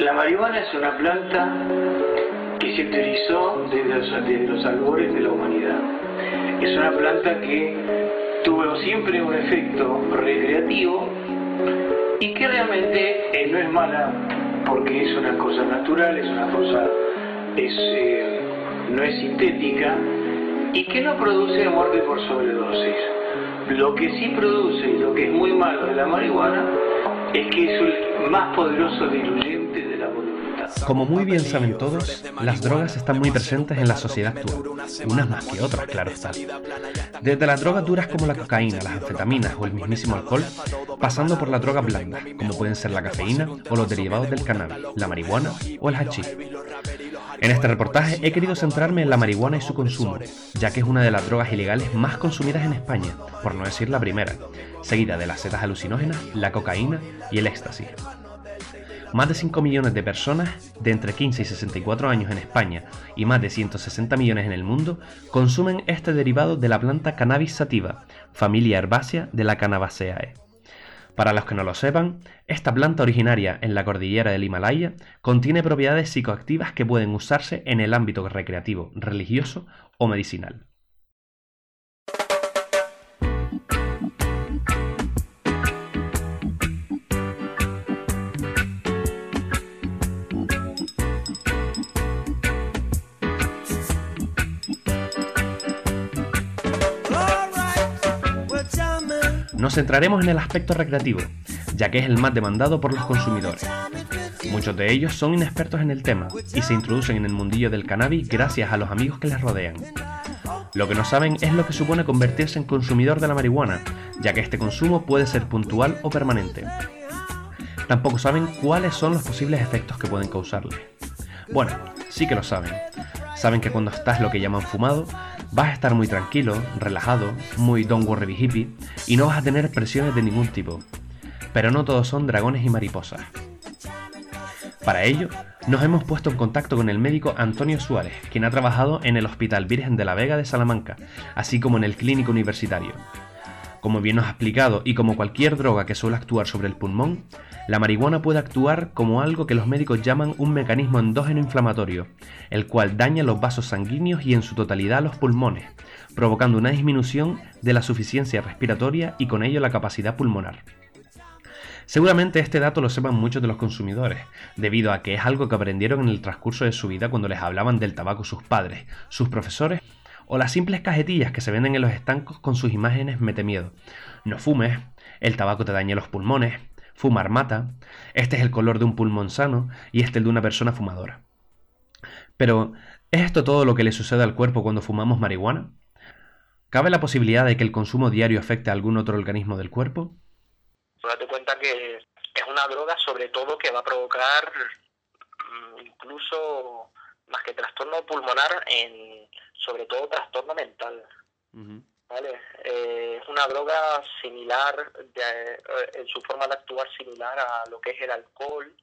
La marihuana es una planta que se utilizó desde los, albores de la humanidad. Es una planta que tuvo siempre un efecto recreativo y que realmente eh, no es mala porque es una cosa natural, es una cosa, eh, no es sintética y que no produce muerte por sobredosis. Lo que sí produce y lo que es muy malo de la marihuana es que es el más poderoso diluyente. Como muy bien saben todos, las drogas están muy presentes en la sociedad actual, unas más que otras, claro está. Desde las drogas duras como la cocaína, las anfetaminas o el mismísimo alcohol, pasando por las drogas blandas, como pueden ser la cafeína o los derivados del cannabis, la marihuana o el hachís. En este reportaje he querido centrarme en la marihuana y su consumo, ya que es una de las drogas ilegales más consumidas en España, por no decir la primera, seguida de las setas alucinógenas, la cocaína y el éxtasis. Más de 5 millones de personas de entre 15 y 64 años en España y más de 160 millones en el mundo consumen este derivado de la planta Cannabis sativa, familia herbácea de la Cannabaceae. Para los que no lo sepan, esta planta originaria en la cordillera del Himalaya contiene propiedades psicoactivas que pueden usarse en el ámbito recreativo, religioso o medicinal. Nos centraremos en el aspecto recreativo, ya que es el más demandado por los consumidores. Muchos de ellos son inexpertos en el tema y se introducen en el mundillo del cannabis gracias a los amigos que les rodean. Lo que no saben es lo que supone convertirse en consumidor de la marihuana, ya que este consumo puede ser puntual o permanente. Tampoco saben cuáles son los posibles efectos que pueden causarle. Bueno, sí que lo saben. Saben que cuando estás lo que llaman fumado, Vas a estar muy tranquilo, relajado, muy don't worry hippie y no vas a tener presiones de ningún tipo. Pero no todos son dragones y mariposas. Para ello, nos hemos puesto en contacto con el médico Antonio Suárez, quien ha trabajado en el Hospital Virgen de la Vega de Salamanca, así como en el Clínico Universitario. Como bien nos ha explicado y como cualquier droga que suele actuar sobre el pulmón, la marihuana puede actuar como algo que los médicos llaman un mecanismo endógeno inflamatorio, el cual daña los vasos sanguíneos y en su totalidad los pulmones, provocando una disminución de la suficiencia respiratoria y con ello la capacidad pulmonar. Seguramente este dato lo sepan muchos de los consumidores, debido a que es algo que aprendieron en el transcurso de su vida cuando les hablaban del tabaco sus padres, sus profesores o las simples cajetillas que se venden en los estancos con sus imágenes mete miedo. No fumes, el tabaco te daña los pulmones, fumar mata, este es el color de un pulmón sano y este el de una persona fumadora. Pero, ¿es esto todo lo que le sucede al cuerpo cuando fumamos marihuana? ¿Cabe la posibilidad de que el consumo diario afecte a algún otro organismo del cuerpo? Date cuenta que es una droga sobre todo que va a provocar mm, incluso más que trastorno pulmonar, en sobre todo trastorno mental. ¿Vale? Eh, es una droga similar eh, en su forma de actuar similar a lo que es el alcohol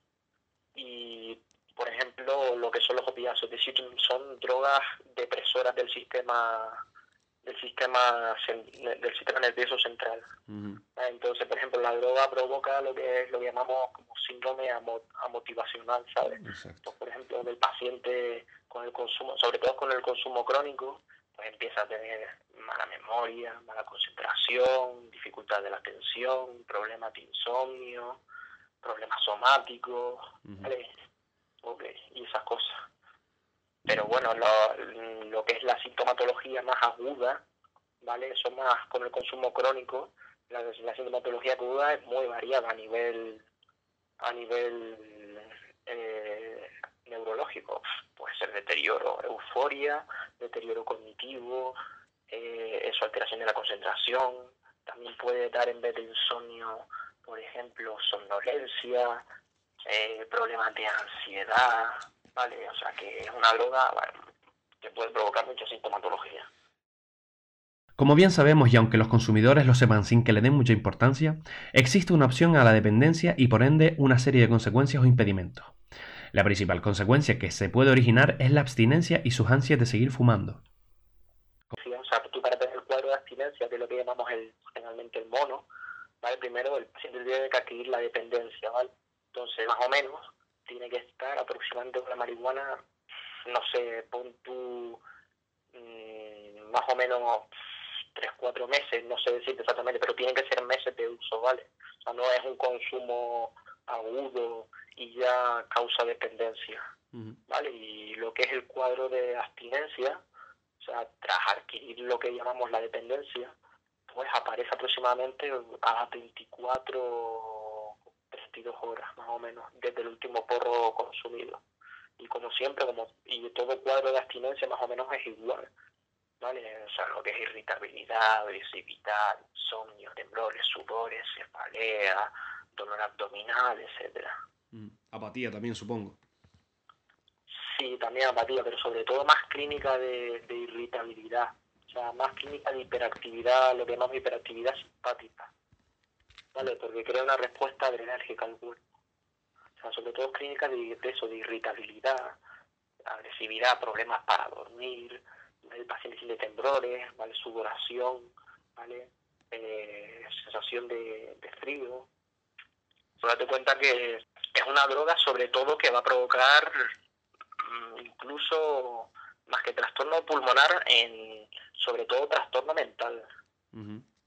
y por ejemplo lo que son los opiáceos, es decir, son drogas depresoras del sistema del sistema del sistema nervioso central. Entonces, por ejemplo, la droga provoca lo que es lo que llamamos como síndrome amotivacional, ¿sabes? por ejemplo, del paciente con el consumo, sobre todo con el consumo crónico, pues empieza a tener mala memoria, mala concentración, dificultad de la atención, problemas de insomnio, problemas somáticos, ¿vale? y esas cosas. Pero bueno, lo, lo, que es la sintomatología más aguda, ¿vale? Eso más con el consumo crónico, la, la sintomatología aguda es muy variada a nivel a nivel eh, neurológico. Puede ser deterioro, euforia, deterioro cognitivo, eh, eso, alteración de la concentración. También puede dar en vez de insomnio, por ejemplo, somnolencia, eh, problemas de ansiedad, ¿vale? O sea que es una droga que puede provocar mucha sintomatología. Como bien sabemos, y aunque los consumidores lo sepan sin que le den mucha importancia, existe una opción a la dependencia y por ende una serie de consecuencias o impedimentos. La principal consecuencia que se puede originar es la abstinencia y sus ansias de seguir fumando. Sí, o sea, tú para tener el cuadro de abstinencia, de lo que llamamos el, generalmente el mono, primero el paciente tiene que adquirir la dependencia, ¿vale? Entonces, más o menos, tiene que estar aproximadamente con la marihuana, no sé, pon tú mm, más o menos tres, cuatro meses, no sé decirte exactamente, pero tienen que ser meses de uso, ¿vale? O sea, no es un consumo y ya causa dependencia, ¿vale? Y lo que es el cuadro de abstinencia, o sea, tras adquirir lo que llamamos la dependencia, pues aparece aproximadamente a 24, 32 horas más o menos desde el último porro consumido. Y como siempre, como y todo cuadro de abstinencia más o menos es igual. ¿Vale? O sea, lo que es irritabilidad, agresividad, insomnio, temblores, sudores, cefalea, dolor abdominal, etcétera. Apatía también, supongo. Sí, también apatía, pero sobre todo más clínica de, irritabilidad. O sea, más clínica de hiperactividad, lo que llamamos hiperactividad simpática. ¿Vale? Porque crea una respuesta adrenérgica al cuerpo. O sea, sobre todo clínica de, eso, de irritabilidad, agresividad, problemas para dormir, el paciente tiene temblores, ¿vale? Sudoración, ¿vale? Eh, sensación de, de frío, date cuenta que una droga sobre todo que va a provocar mm, incluso más que trastorno pulmonar en sobre todo trastorno mental.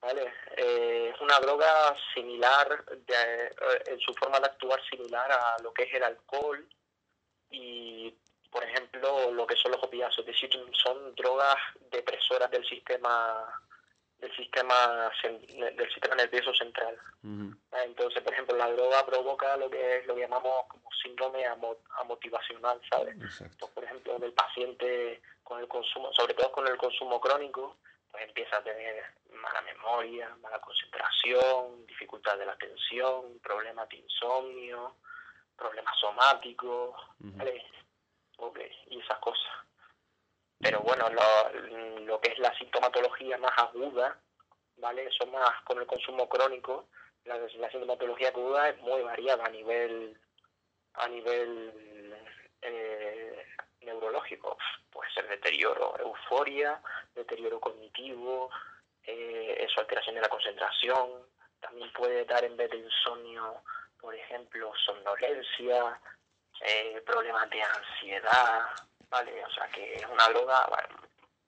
Vale eh, es una droga similar eh, en su forma de actuar similar a lo que es el alcohol y por ejemplo lo que son los opiáceos. Es decir son drogas depresoras del sistema del sistema del sistema nervioso central. Ah, entonces, por ejemplo, la droga provoca lo que lo que llamamos como síndrome amotivacional, ¿sabes? por ejemplo, del paciente con el consumo, sobre todo con el consumo crónico, pues empieza a tener mala memoria, mala concentración, dificultad de la atención, problemas de insomnio, problemas somáticos, ¿vale? Okay, y esas cosas. Pero bueno, lo, lo que es la sintomatología más aguda, ¿vale? Eso más con el consumo crónico, la, sintomatología aguda es muy variada a nivel a nivel eh, neurológico. Puede ser deterioro, euforia, deterioro cognitivo, eh, eso, alteración de la concentración. También puede dar en vez de insomnio, por ejemplo, somnolencia, eh, problemas de ansiedad, ¿vale? O sea que es una droga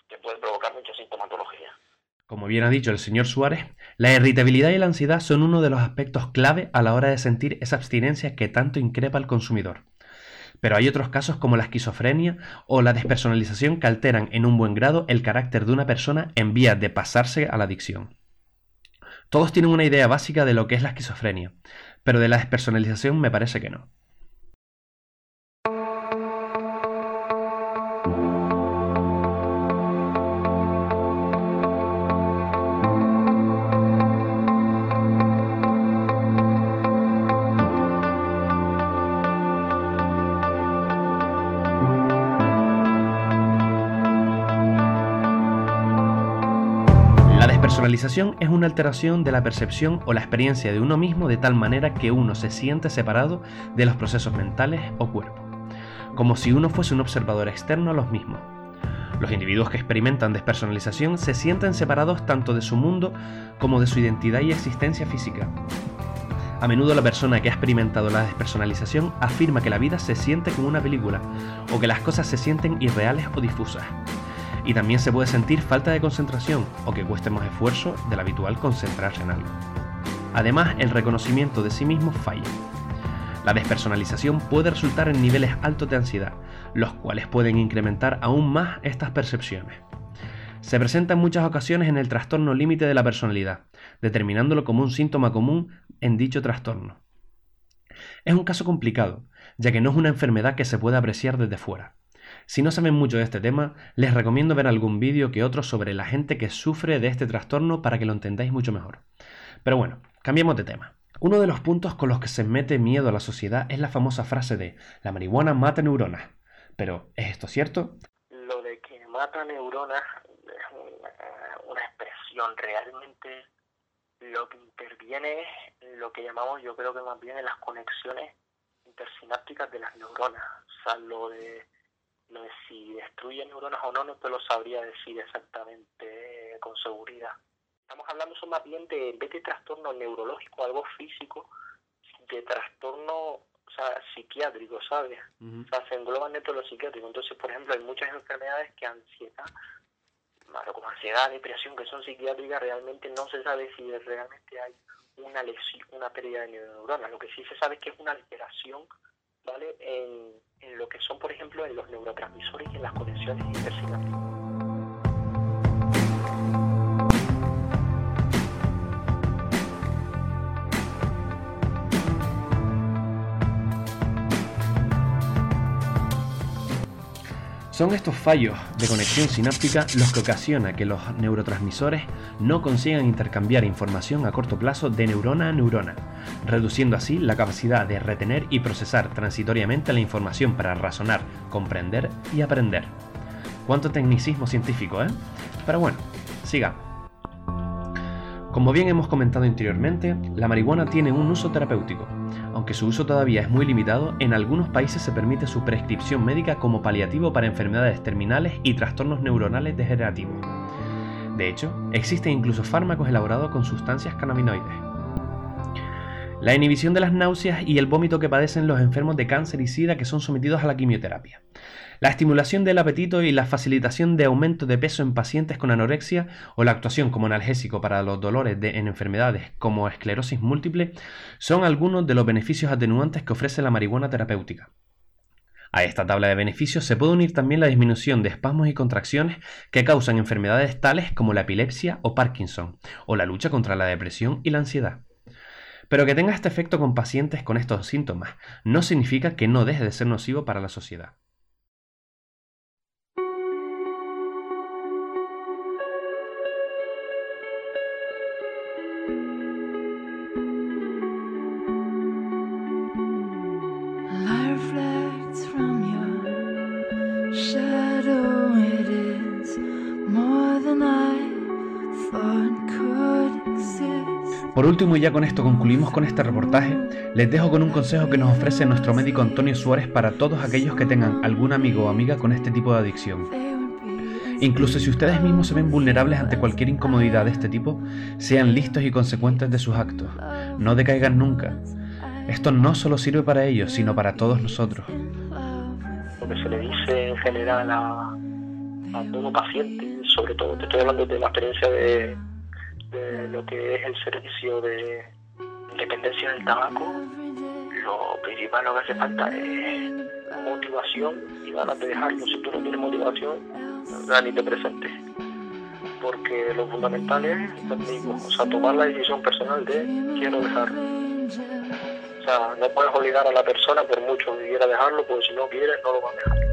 que puede provocar mucha sintomatología. Como bien ha dicho el señor Suárez, la irritabilidad y la ansiedad son uno de los aspectos clave a la hora de sentir esa abstinencia que tanto increpa al consumidor. Pero hay otros casos como la esquizofrenia o la despersonalización que alteran en un buen grado el carácter de una persona en vía de pasarse a la adicción. Todos tienen una idea básica de lo que es la esquizofrenia, pero de la despersonalización me parece que no. Personalización es una alteración de la percepción o la experiencia de uno mismo de tal manera que uno se siente separado de los procesos mentales o cuerpo, como si uno fuese un observador externo a los mismos. Los individuos que experimentan despersonalización se sienten separados tanto de su mundo como de su identidad y existencia física. A menudo la persona que ha experimentado la despersonalización afirma que la vida se siente como una película o que las cosas se sienten irreales o difusas y también se puede sentir falta de concentración o que cueste más esfuerzo del habitual concentrarse en algo. Además, el reconocimiento de sí mismo falla. La despersonalización puede resultar en niveles altos de ansiedad, los cuales pueden incrementar aún más estas percepciones. Se presenta en muchas ocasiones en el trastorno límite de la personalidad, determinándolo como un síntoma común en dicho trastorno. Es un caso complicado, ya que no es una enfermedad que se pueda apreciar desde fuera. Si no saben mucho de este tema, les recomiendo ver algún vídeo que otro sobre la gente que sufre de este trastorno para que lo entendáis mucho mejor. Pero bueno, cambiemos de tema. Uno de los puntos con los que se mete miedo a la sociedad es la famosa frase de la marihuana mata neuronas. Pero, ¿es esto cierto? Lo de que mata neuronas es una, expresión realmente lo que interviene es lo que llamamos yo creo que más bien en las conexiones intersinápticas de las neuronas. O sea, lo de no si destruye neuronas o no, no te lo sabría decir exactamente con seguridad. Estamos hablando más bien de, en vez de trastorno neurológico, algo físico, de trastorno o sea, psiquiátrico, ¿sabes? O sea, se engloban dentro de lo psiquiátrico. Entonces, por ejemplo, hay muchas enfermedades que ansiedad, como ansiedad, depresión, que son psiquiátricas, realmente no se sabe si realmente hay una lesión, una pérdida de neuronas. Lo que sí se sabe es que es una alteración, ¿vale? En, en lo que son, por ejemplo, en los neurotransmisores y en las conexiones intersinápticas. Son estos fallos de conexión sináptica los que ocasiona que los neurotransmisores no consigan intercambiar información a corto plazo de neurona a neurona, reduciendo así la capacidad de retener y procesar transitoriamente la información para razonar, comprender y aprender. Cuánto tecnicismo científico, ¿eh? Pero bueno, siga. Como bien hemos comentado anteriormente, la marihuana tiene un uso terapéutico, aunque su uso todavía es muy limitado, en algunos países se permite su prescripción médica como paliativo para enfermedades terminales y trastornos neuronales degenerativos. De hecho, existen incluso fármacos elaborados con sustancias cannabinoides. La inhibición de las náuseas y el vómito que padecen los enfermos de cáncer y sida que son sometidos a la quimioterapia. La estimulación del apetito y la facilitación de aumento de peso en pacientes con anorexia o la actuación como analgésico para los dolores en enfermedades como esclerosis múltiple son algunos de los beneficios atenuantes que ofrece la marihuana terapéutica. A esta tabla de beneficios se puede unir también la disminución de espasmos y contracciones que causan enfermedades tales como la epilepsia o Parkinson, o la lucha contra la depresión y la ansiedad. Pero que tenga este efecto con pacientes con estos síntomas no significa que no deje de ser nocivo para la sociedad. Último, y ya con esto concluimos con este reportaje, les dejo con un consejo que nos ofrece nuestro médico Antonio Suárez para todos aquellos que tengan algún amigo o amiga con este tipo de adicción. Incluso si ustedes mismos se ven vulnerables ante cualquier incomodidad de este tipo, sean listos y consecuentes de sus actos. No decaigan nunca. Esto no solo sirve para ellos, sino para todos nosotros. Lo que se le dice en general a, a paciente, sobre todo te estoy hablando de la experiencia de, de lo que es el servicio de dependencia del tabaco, lo principal lo que hace falta es motivación y ganas de dejarlo. Si tú no tienes motivación, ni te presentes. Porque lo fundamental es tomar la decisión personal de quiero dejarlo. O sea, no puedes obligar a la persona por mucho que quiera dejarlo, porque si no quiere, no lo va a dejar.